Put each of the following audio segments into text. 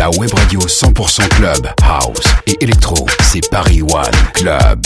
La web radio 100% club, house et électro, c'est Paris One Club.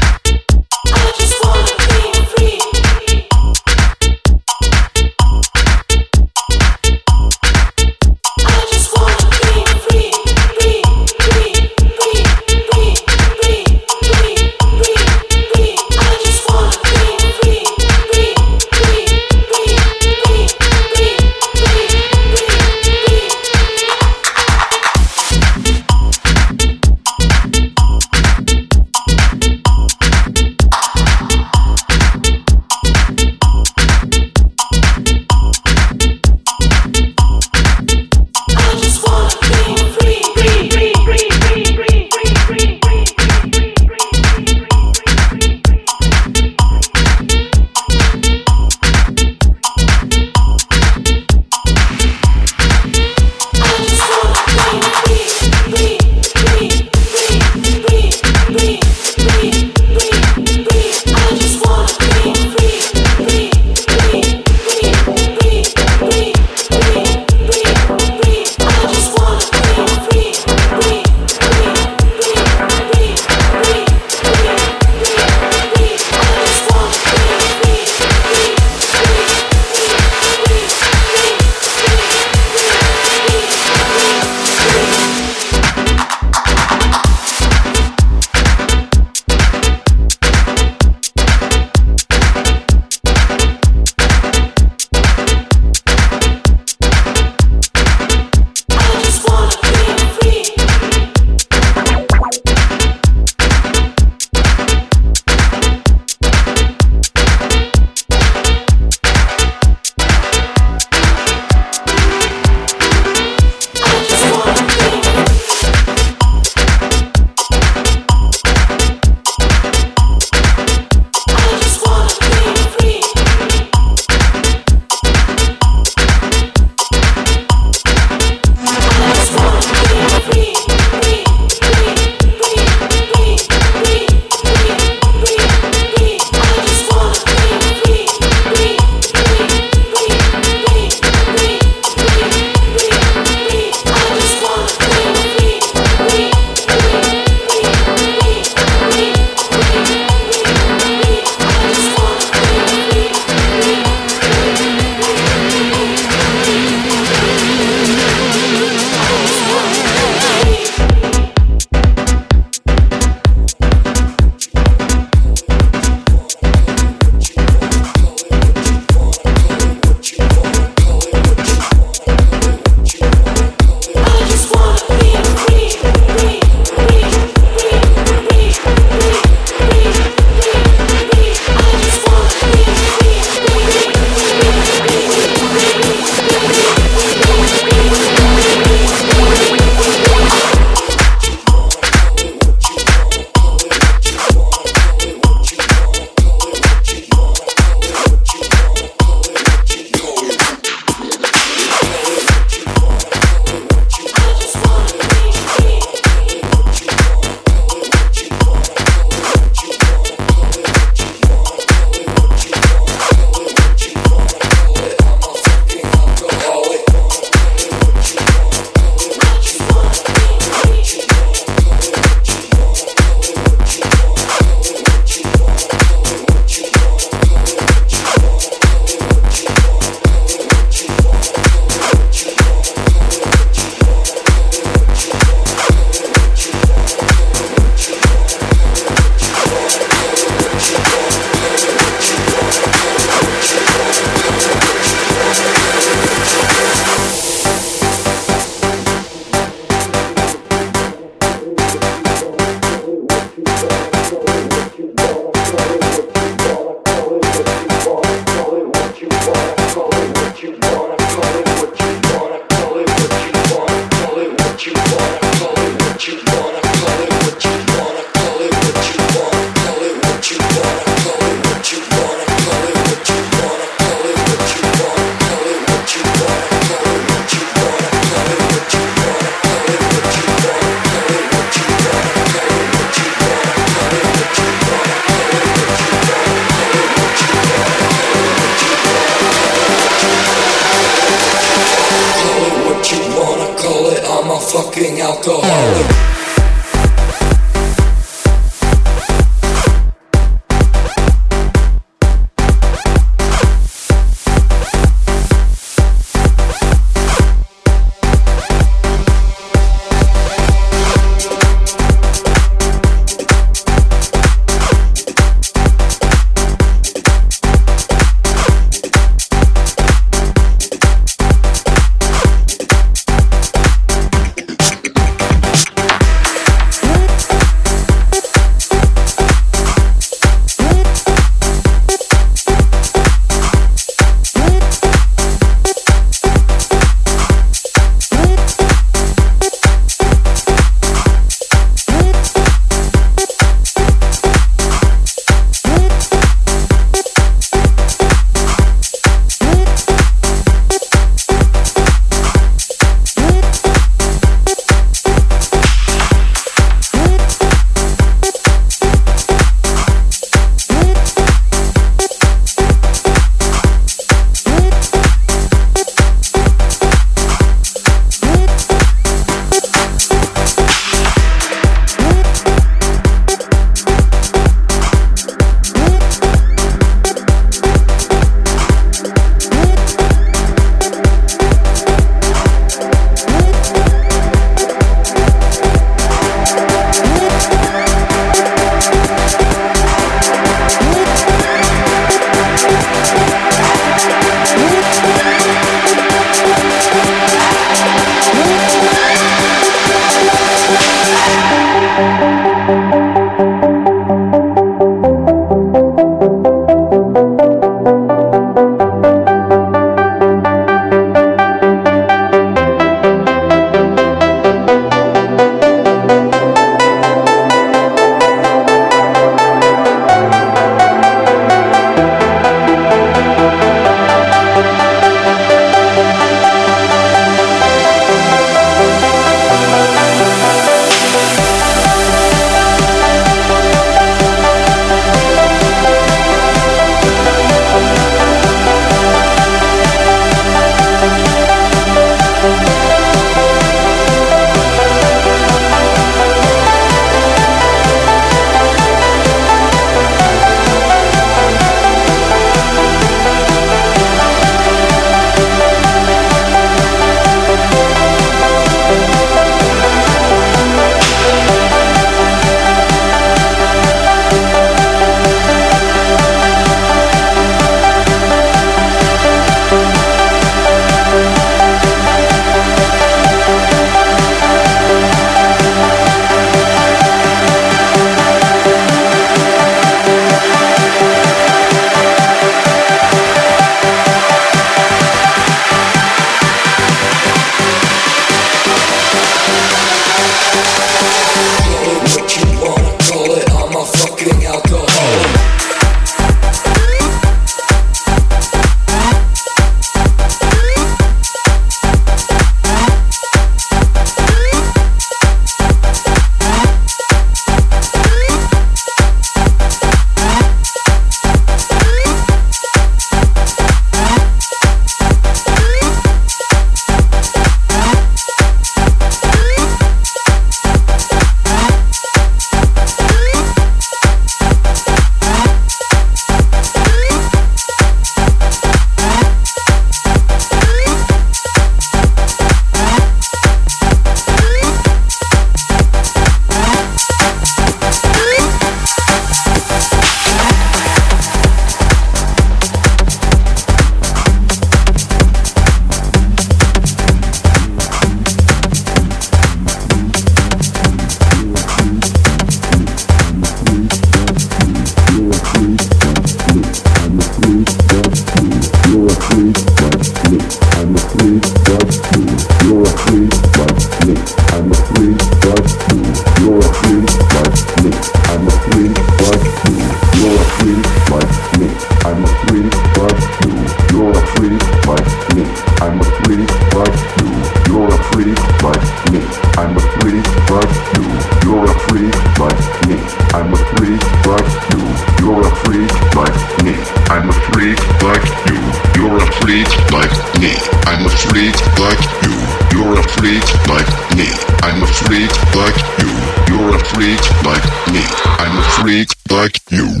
like you.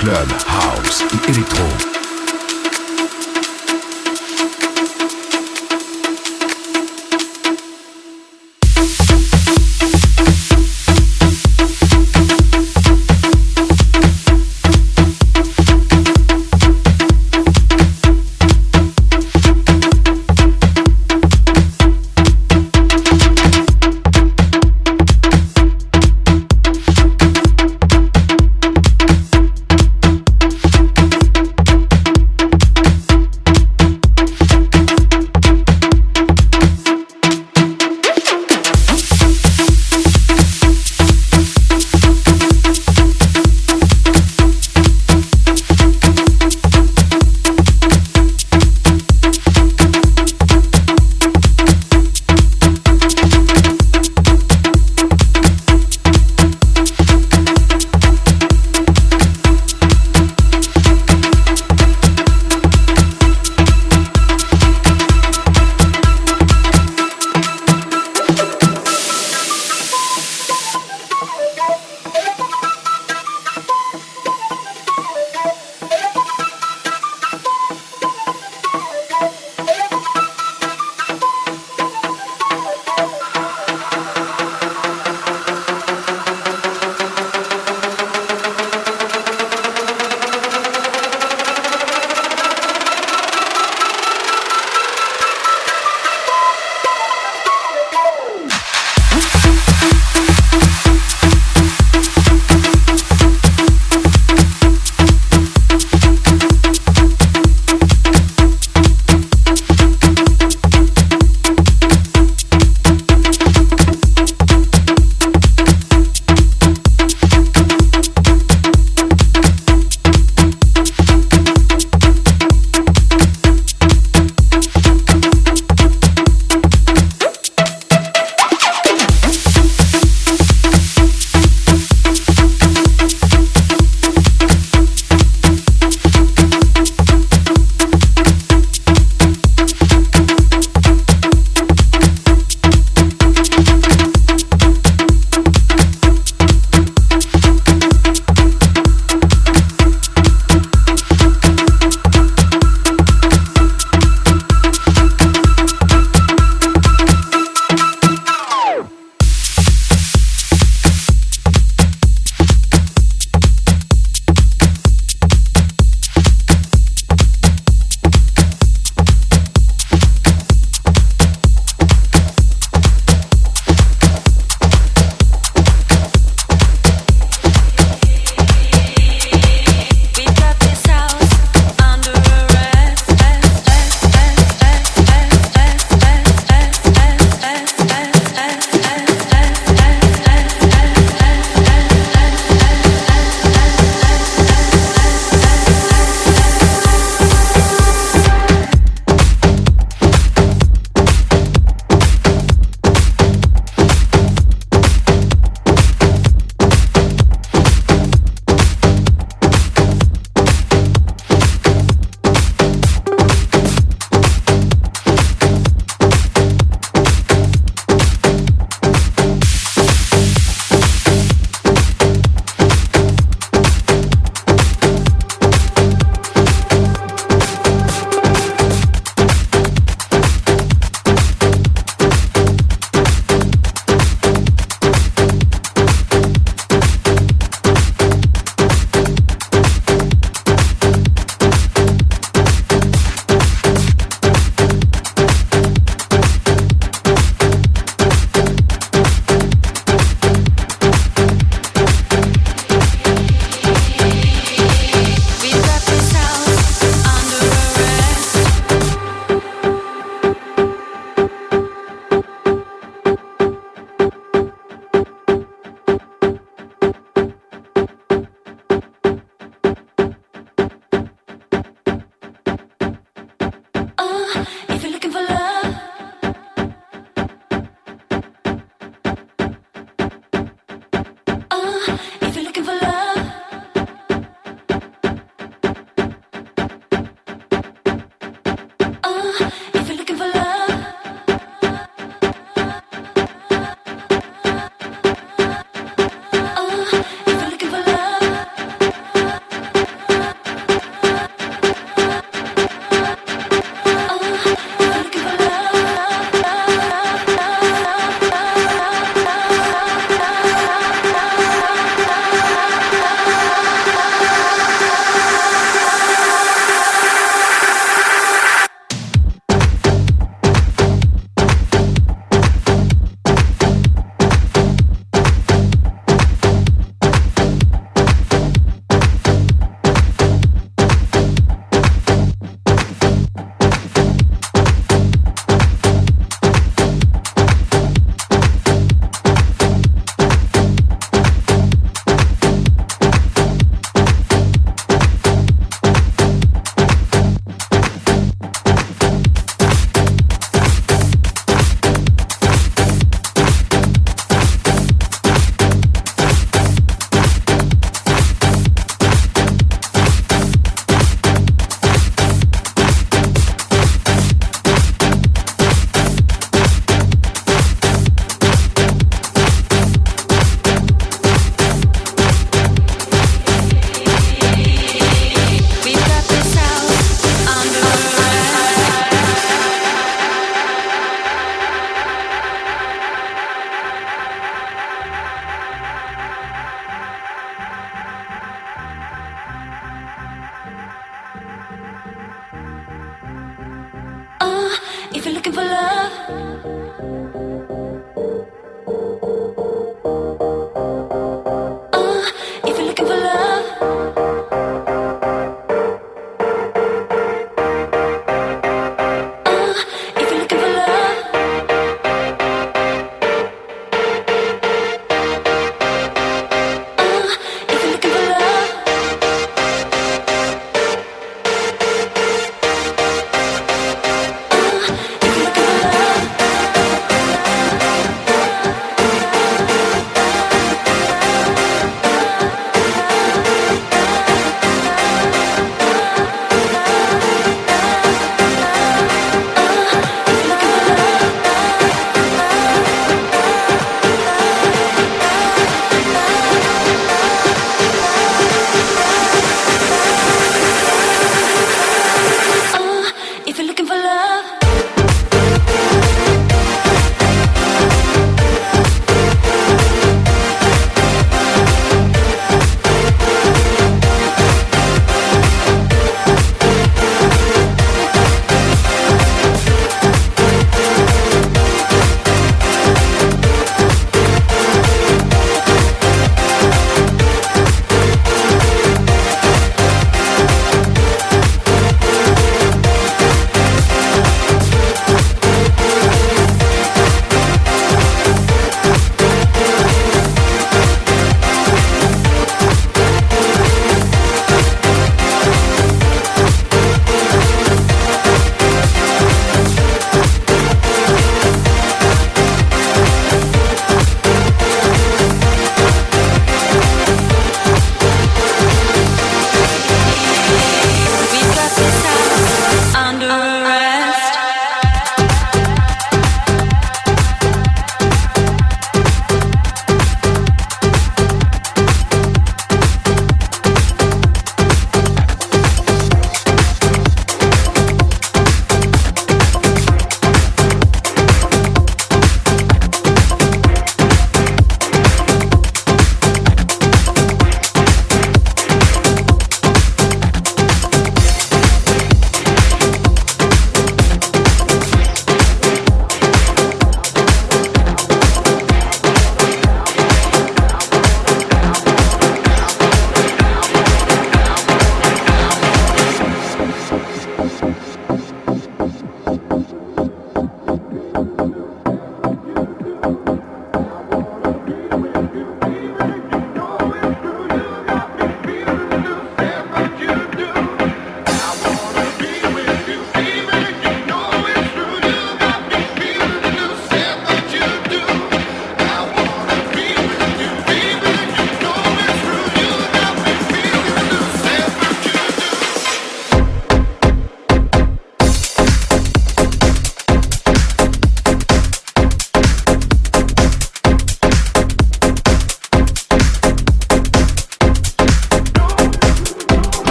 club,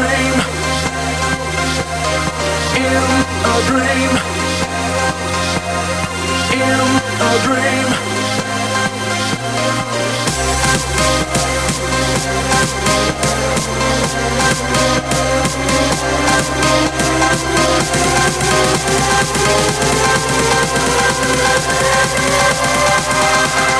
dream. In a dream. In a dream. We'll.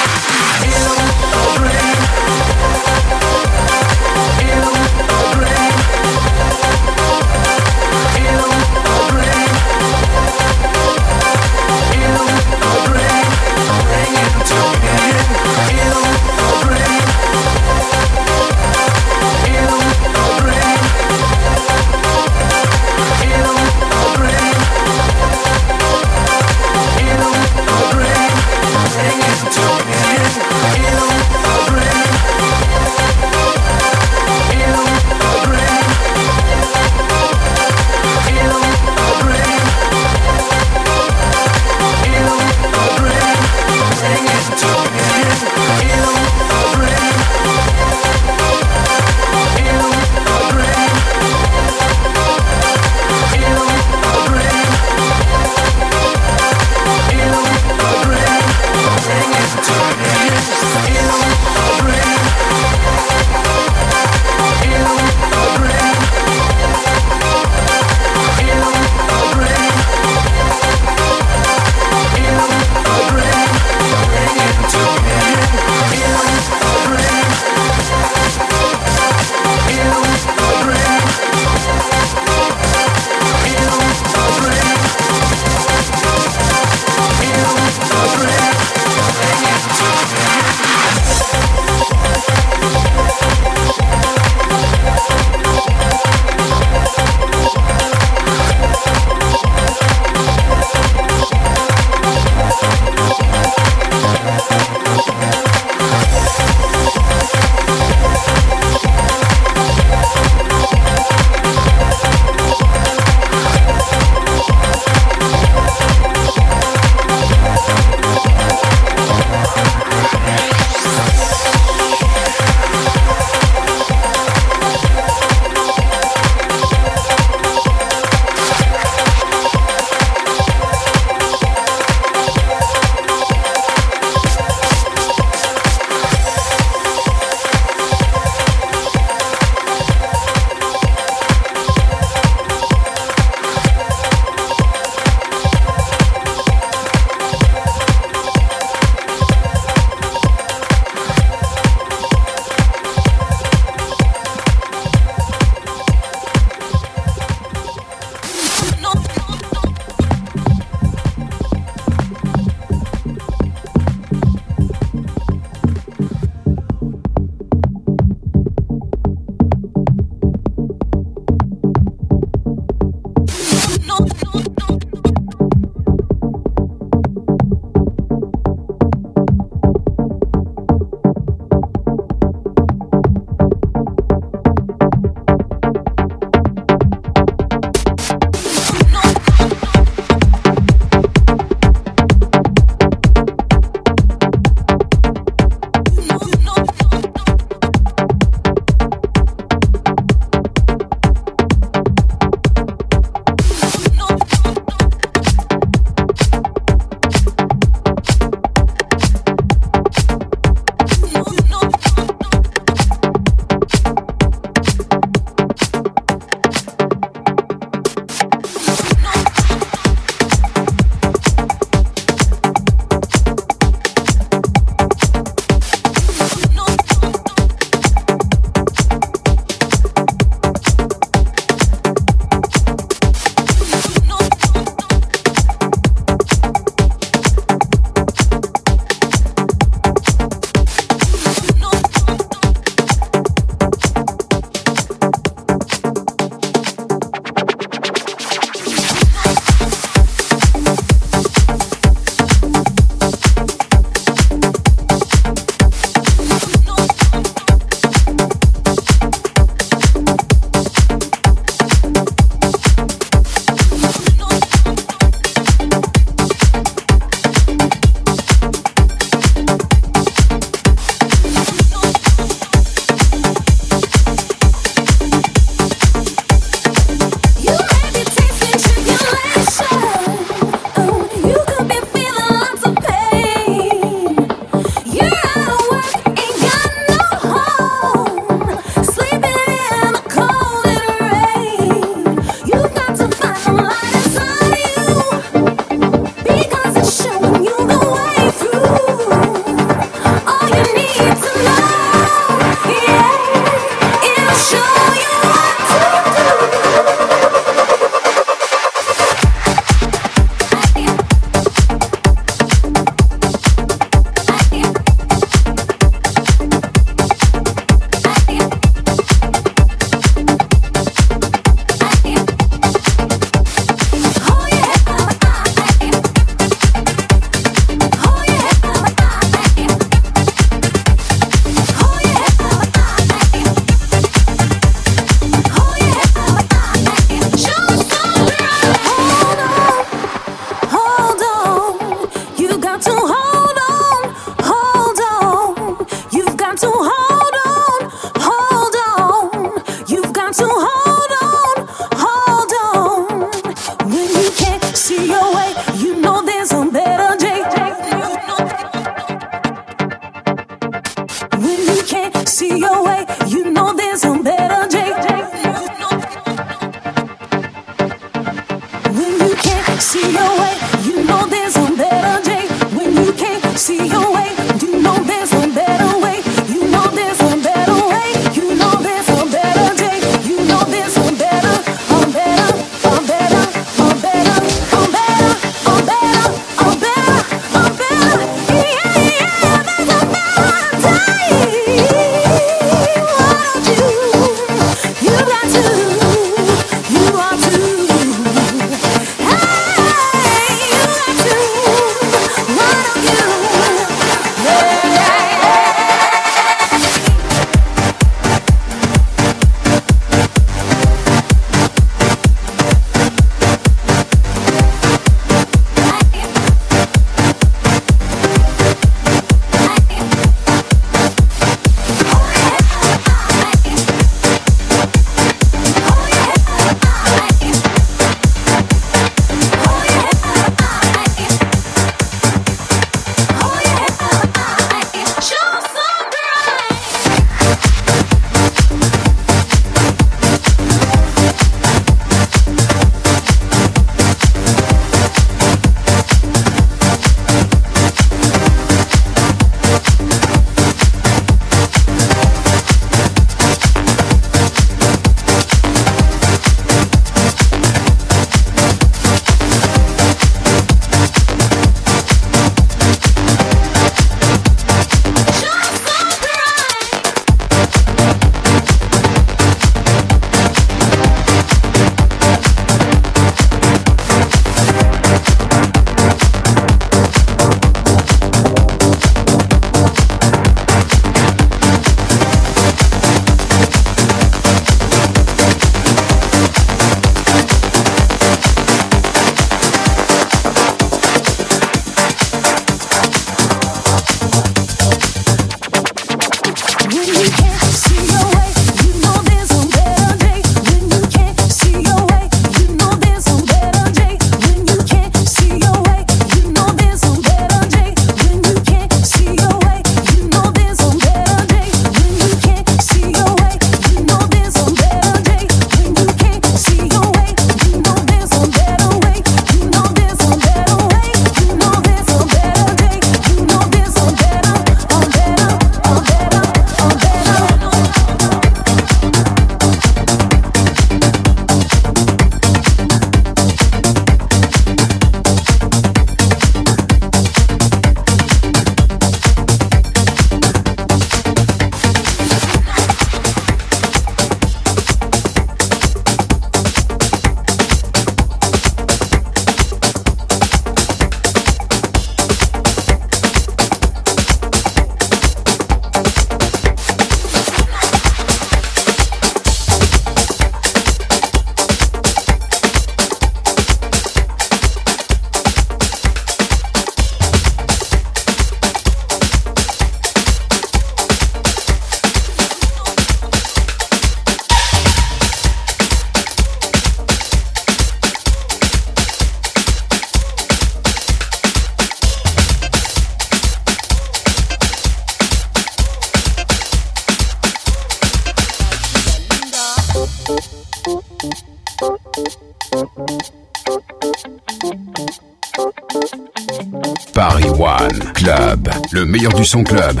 Son club,